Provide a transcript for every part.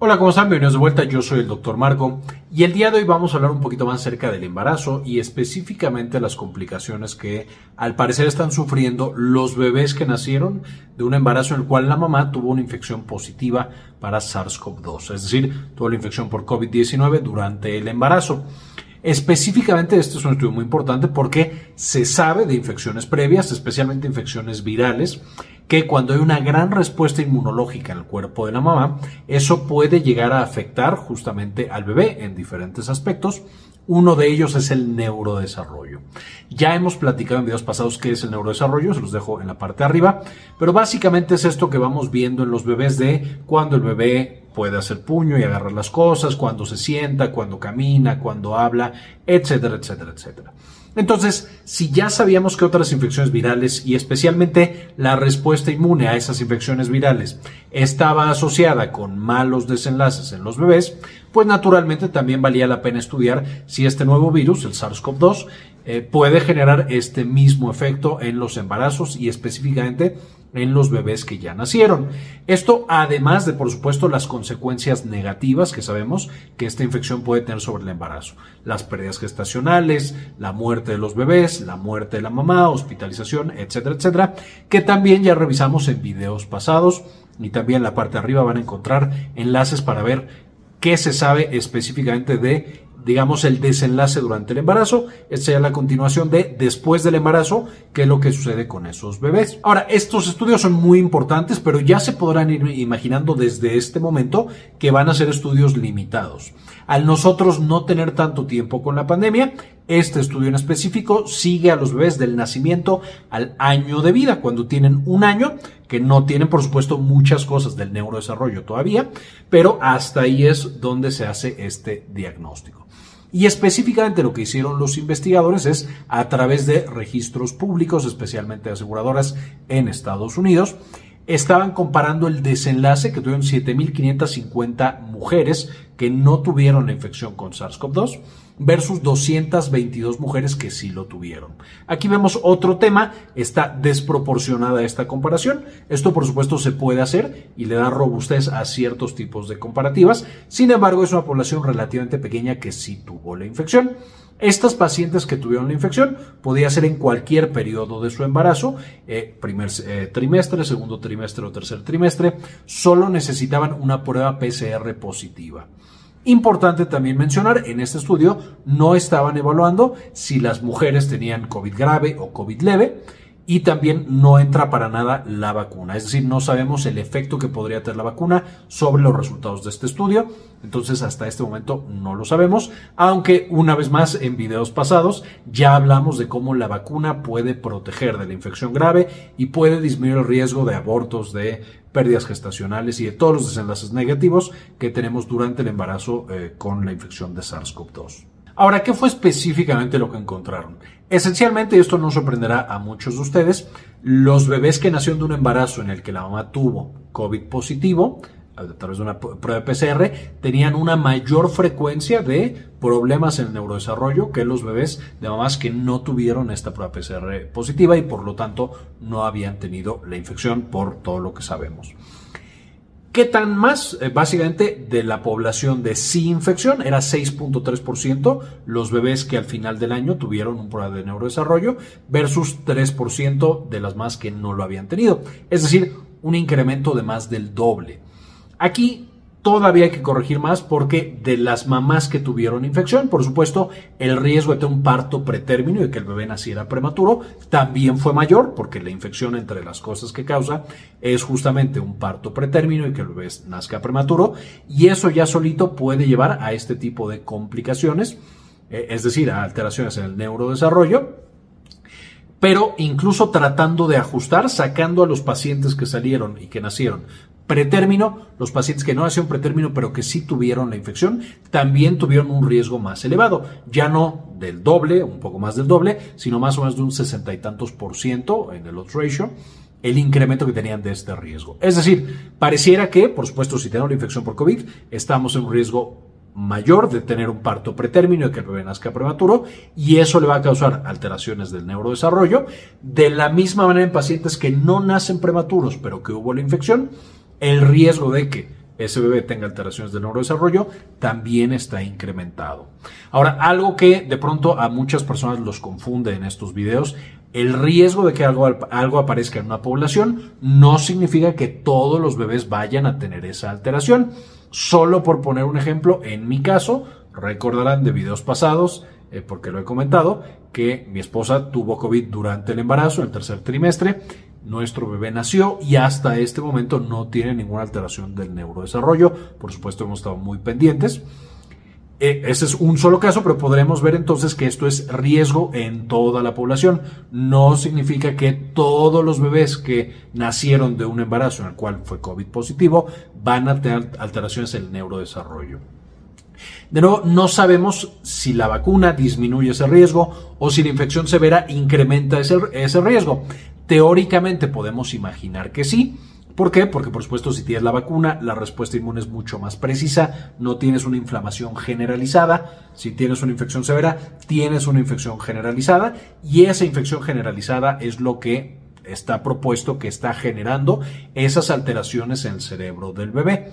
Hola, ¿cómo están? Bienvenidos de vuelta. Yo soy el doctor Marco y el día de hoy vamos a hablar un poquito más acerca del embarazo y específicamente las complicaciones que al parecer están sufriendo los bebés que nacieron de un embarazo en el cual la mamá tuvo una infección positiva para SARS-CoV-2, es decir, tuvo la infección por COVID-19 durante el embarazo. Específicamente, este es un estudio muy importante porque se sabe de infecciones previas, especialmente infecciones virales, que cuando hay una gran respuesta inmunológica en el cuerpo de la mamá, eso puede llegar a afectar justamente al bebé en diferentes aspectos. Uno de ellos es el neurodesarrollo. Ya hemos platicado en videos pasados qué es el neurodesarrollo, se los dejo en la parte de arriba, pero básicamente es esto que vamos viendo en los bebés de cuando el bebé puede hacer puño y agarrar las cosas, cuando se sienta, cuando camina, cuando habla, etcétera, etcétera, etcétera. Entonces, si ya sabíamos que otras infecciones virales y especialmente la respuesta inmune a esas infecciones virales estaba asociada con malos desenlaces en los bebés, pues naturalmente también valía la pena estudiar si este nuevo virus, el SARS-CoV-2, eh, puede generar este mismo efecto en los embarazos y específicamente en los bebés que ya nacieron. Esto además de, por supuesto, las consecuencias negativas que sabemos que esta infección puede tener sobre el embarazo. Las pérdidas gestacionales, la muerte de los bebés, la muerte de la mamá, hospitalización, etcétera, etcétera, que también ya revisamos en videos pasados y también en la parte de arriba van a encontrar enlaces para ver qué se sabe específicamente de digamos, el desenlace durante el embarazo. Esta sería la continuación de después del embarazo, qué es lo que sucede con esos bebés. Ahora, estos estudios son muy importantes, pero ya se podrán ir imaginando desde este momento que van a ser estudios limitados. Al nosotros no tener tanto tiempo con la pandemia, este estudio en específico sigue a los bebés del nacimiento al año de vida, cuando tienen un año, que no tienen por supuesto muchas cosas del neurodesarrollo todavía, pero hasta ahí es donde se hace este diagnóstico. Y específicamente lo que hicieron los investigadores es a través de registros públicos, especialmente de aseguradoras en Estados Unidos, estaban comparando el desenlace que tuvieron 7.550 mujeres que no tuvieron la infección con SARS-CoV-2 versus 222 mujeres que sí lo tuvieron. Aquí vemos otro tema, está desproporcionada esta comparación. Esto por supuesto se puede hacer y le da robustez a ciertos tipos de comparativas. Sin embargo, es una población relativamente pequeña que sí tuvo la infección. Estas pacientes que tuvieron la infección podía ser en cualquier periodo de su embarazo, eh, primer eh, trimestre, segundo trimestre o tercer trimestre, solo necesitaban una prueba PCR positiva. Importante también mencionar, en este estudio no estaban evaluando si las mujeres tenían COVID grave o COVID leve, y también no entra para nada la vacuna. Es decir, no sabemos el efecto que podría tener la vacuna sobre los resultados de este estudio. Entonces, hasta este momento no lo sabemos, aunque una vez más en videos pasados ya hablamos de cómo la vacuna puede proteger de la infección grave y puede disminuir el riesgo de abortos, de pérdidas gestacionales y de todos los desenlaces negativos que tenemos durante el embarazo eh, con la infección de SARS-CoV-2. Ahora, ¿qué fue específicamente lo que encontraron? Esencialmente, esto no sorprenderá a muchos de ustedes, los bebés que nacieron de un embarazo en el que la mamá tuvo COVID positivo, a través de una prueba PCR, tenían una mayor frecuencia de problemas en el neurodesarrollo que los bebés de mamás que no tuvieron esta prueba PCR positiva y por lo tanto no habían tenido la infección por todo lo que sabemos. ¿Qué tan más? Eh, básicamente de la población de sí infección era 6.3% los bebés que al final del año tuvieron un problema de neurodesarrollo versus 3% de las más que no lo habían tenido. Es decir, un incremento de más del doble. Aquí Todavía hay que corregir más porque de las mamás que tuvieron infección, por supuesto, el riesgo de un parto pretérmino y que el bebé naciera prematuro también fue mayor porque la infección entre las cosas que causa es justamente un parto pretérmino y que el bebé nazca prematuro. Y eso ya solito puede llevar a este tipo de complicaciones, eh, es decir, a alteraciones en el neurodesarrollo. Pero incluso tratando de ajustar, sacando a los pacientes que salieron y que nacieron pretérmino, los pacientes que no nacieron pretérmino pero que sí tuvieron la infección, también tuvieron un riesgo más elevado, ya no del doble, un poco más del doble, sino más o menos de un sesenta y tantos por ciento en el odds ratio el incremento que tenían de este riesgo. Es decir, pareciera que, por supuesto, si tenemos la infección por COVID, estamos en un riesgo mayor de tener un parto pretérmino y que el bebé nazca prematuro y eso le va a causar alteraciones del neurodesarrollo. De la misma manera en pacientes que no nacen prematuros pero que hubo la infección, el riesgo de que ese bebé tenga alteraciones del neurodesarrollo, también está incrementado. Ahora, algo que de pronto a muchas personas los confunde en estos videos, el riesgo de que algo, algo aparezca en una población no significa que todos los bebés vayan a tener esa alteración. Solo por poner un ejemplo, en mi caso, recordarán de videos pasados, eh, porque lo he comentado, que mi esposa tuvo COVID durante el embarazo, el tercer trimestre, nuestro bebé nació y hasta este momento no tiene ninguna alteración del neurodesarrollo. Por supuesto, hemos estado muy pendientes. Eh, ese es un solo caso, pero podremos ver entonces que esto es riesgo en toda la población. No significa que todos los bebés que nacieron de un embarazo en el cual fue COVID positivo van a tener alteraciones en el neurodesarrollo. De nuevo, no sabemos si la vacuna disminuye ese riesgo o si la infección severa incrementa ese, ese riesgo. Teóricamente podemos imaginar que sí, ¿Por qué? Porque por supuesto si tienes la vacuna, la respuesta inmune es mucho más precisa, no tienes una inflamación generalizada, si tienes una infección severa, tienes una infección generalizada y esa infección generalizada es lo que está propuesto que está generando esas alteraciones en el cerebro del bebé.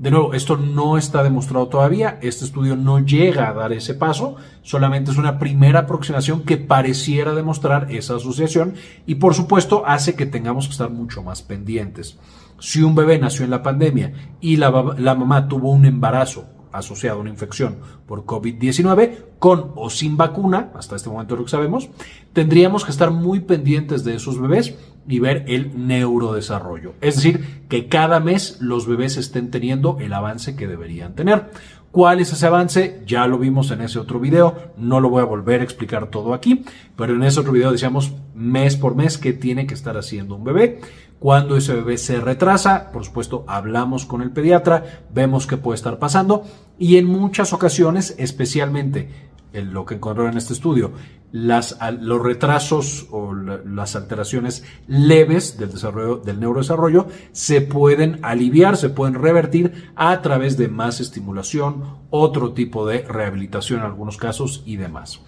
De nuevo, esto no está demostrado todavía, este estudio no llega a dar ese paso, solamente es una primera aproximación que pareciera demostrar esa asociación y por supuesto hace que tengamos que estar mucho más pendientes. Si un bebé nació en la pandemia y la, la mamá tuvo un embarazo asociado a una infección por COVID-19, con o sin vacuna, hasta este momento lo que sabemos, tendríamos que estar muy pendientes de esos bebés y ver el neurodesarrollo. Es decir, que cada mes los bebés estén teniendo el avance que deberían tener. ¿Cuál es ese avance? Ya lo vimos en ese otro video, no lo voy a volver a explicar todo aquí, pero en ese otro video decíamos mes por mes qué tiene que estar haciendo un bebé. Cuando ese bebé se retrasa, por supuesto, hablamos con el pediatra, vemos qué puede estar pasando y en muchas ocasiones, especialmente en lo que encontraron en este estudio, las, los retrasos o las alteraciones leves del desarrollo del neurodesarrollo se pueden aliviar, se pueden revertir a través de más estimulación, otro tipo de rehabilitación en algunos casos y demás.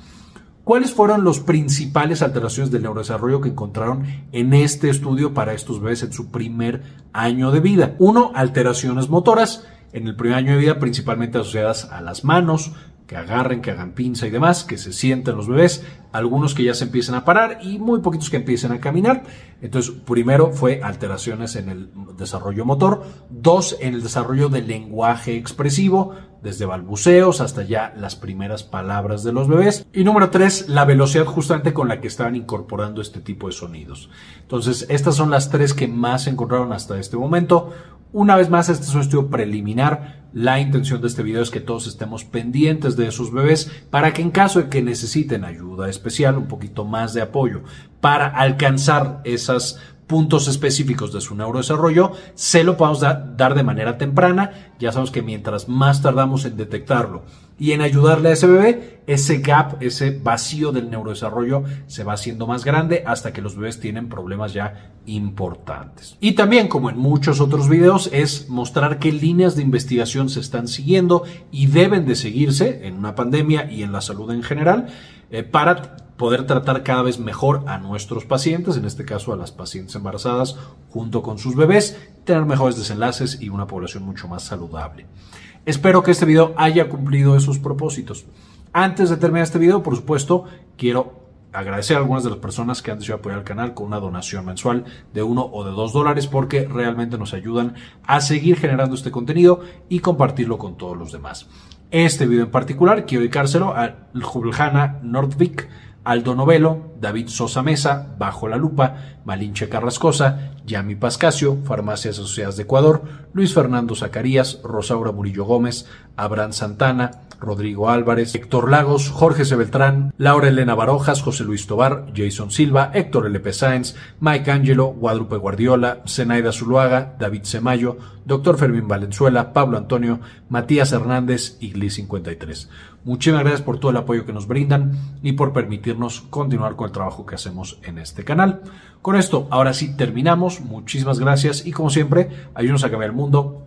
¿Cuáles fueron las principales alteraciones del neurodesarrollo que encontraron en este estudio para estos bebés en su primer año de vida? Uno, alteraciones motoras. En el primer año de vida, principalmente asociadas a las manos, que agarren, que hagan pinza y demás, que se sienten los bebés, algunos que ya se empiezan a parar y muy poquitos que empiecen a caminar. Entonces, primero fue alteraciones en el desarrollo motor, dos en el desarrollo del lenguaje expresivo, desde balbuceos hasta ya las primeras palabras de los bebés. Y número tres, la velocidad justamente con la que estaban incorporando este tipo de sonidos. Entonces, estas son las tres que más se encontraron hasta este momento. Una vez más, este es un estudio preliminar. La intención de este video es que todos estemos pendientes de esos bebés para que en caso de que necesiten ayuda especial, un poquito más de apoyo para alcanzar esos puntos específicos de su neurodesarrollo, se lo podamos dar de manera temprana. Ya sabemos que mientras más tardamos en detectarlo y en ayudarle a ese bebé, ese gap, ese vacío del neurodesarrollo se va haciendo más grande hasta que los bebés tienen problemas ya importantes. Y también, como en muchos otros videos, es mostrar qué líneas de investigación se están siguiendo y deben de seguirse en una pandemia y en la salud en general eh, para poder tratar cada vez mejor a nuestros pacientes, en este caso a las pacientes embarazadas junto con sus bebés, tener mejores desenlaces y una población mucho más saludable. Espero que este video haya cumplido esos propósitos. Antes de terminar este video, por supuesto, quiero agradecer a algunas de las personas que han decidido apoyar el canal con una donación mensual de uno o de dos dólares porque realmente nos ayudan a seguir generando este contenido y compartirlo con todos los demás. Este video en particular quiero dedicárselo a Juliana Nordvik, Aldo Novelo, David Sosa Mesa, Bajo la Lupa, Malinche Carrascosa, Yami Pascasio, Farmacias Asociadas de Ecuador, Luis Fernando Zacarías, Rosaura Murillo Gómez, Abraham Santana, Rodrigo Álvarez, Héctor Lagos, Jorge C. Laura Elena Barojas, José Luis Tobar, Jason Silva, Héctor L.P. Sáenz, Mike Angelo, Guadalupe Guardiola, Zenaida Zuluaga, David Semayo, Dr. Fermín Valenzuela, Pablo Antonio, Matías Hernández y Gli 53. Muchísimas gracias por todo el apoyo que nos brindan y por permitirnos continuar con el trabajo que hacemos en este canal. Con esto, ahora sí terminamos. Muchísimas gracias y como siempre, ayúdenos a cambiar el mundo